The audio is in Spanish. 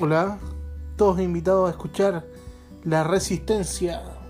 Hola, todos invitados a escuchar La Resistencia.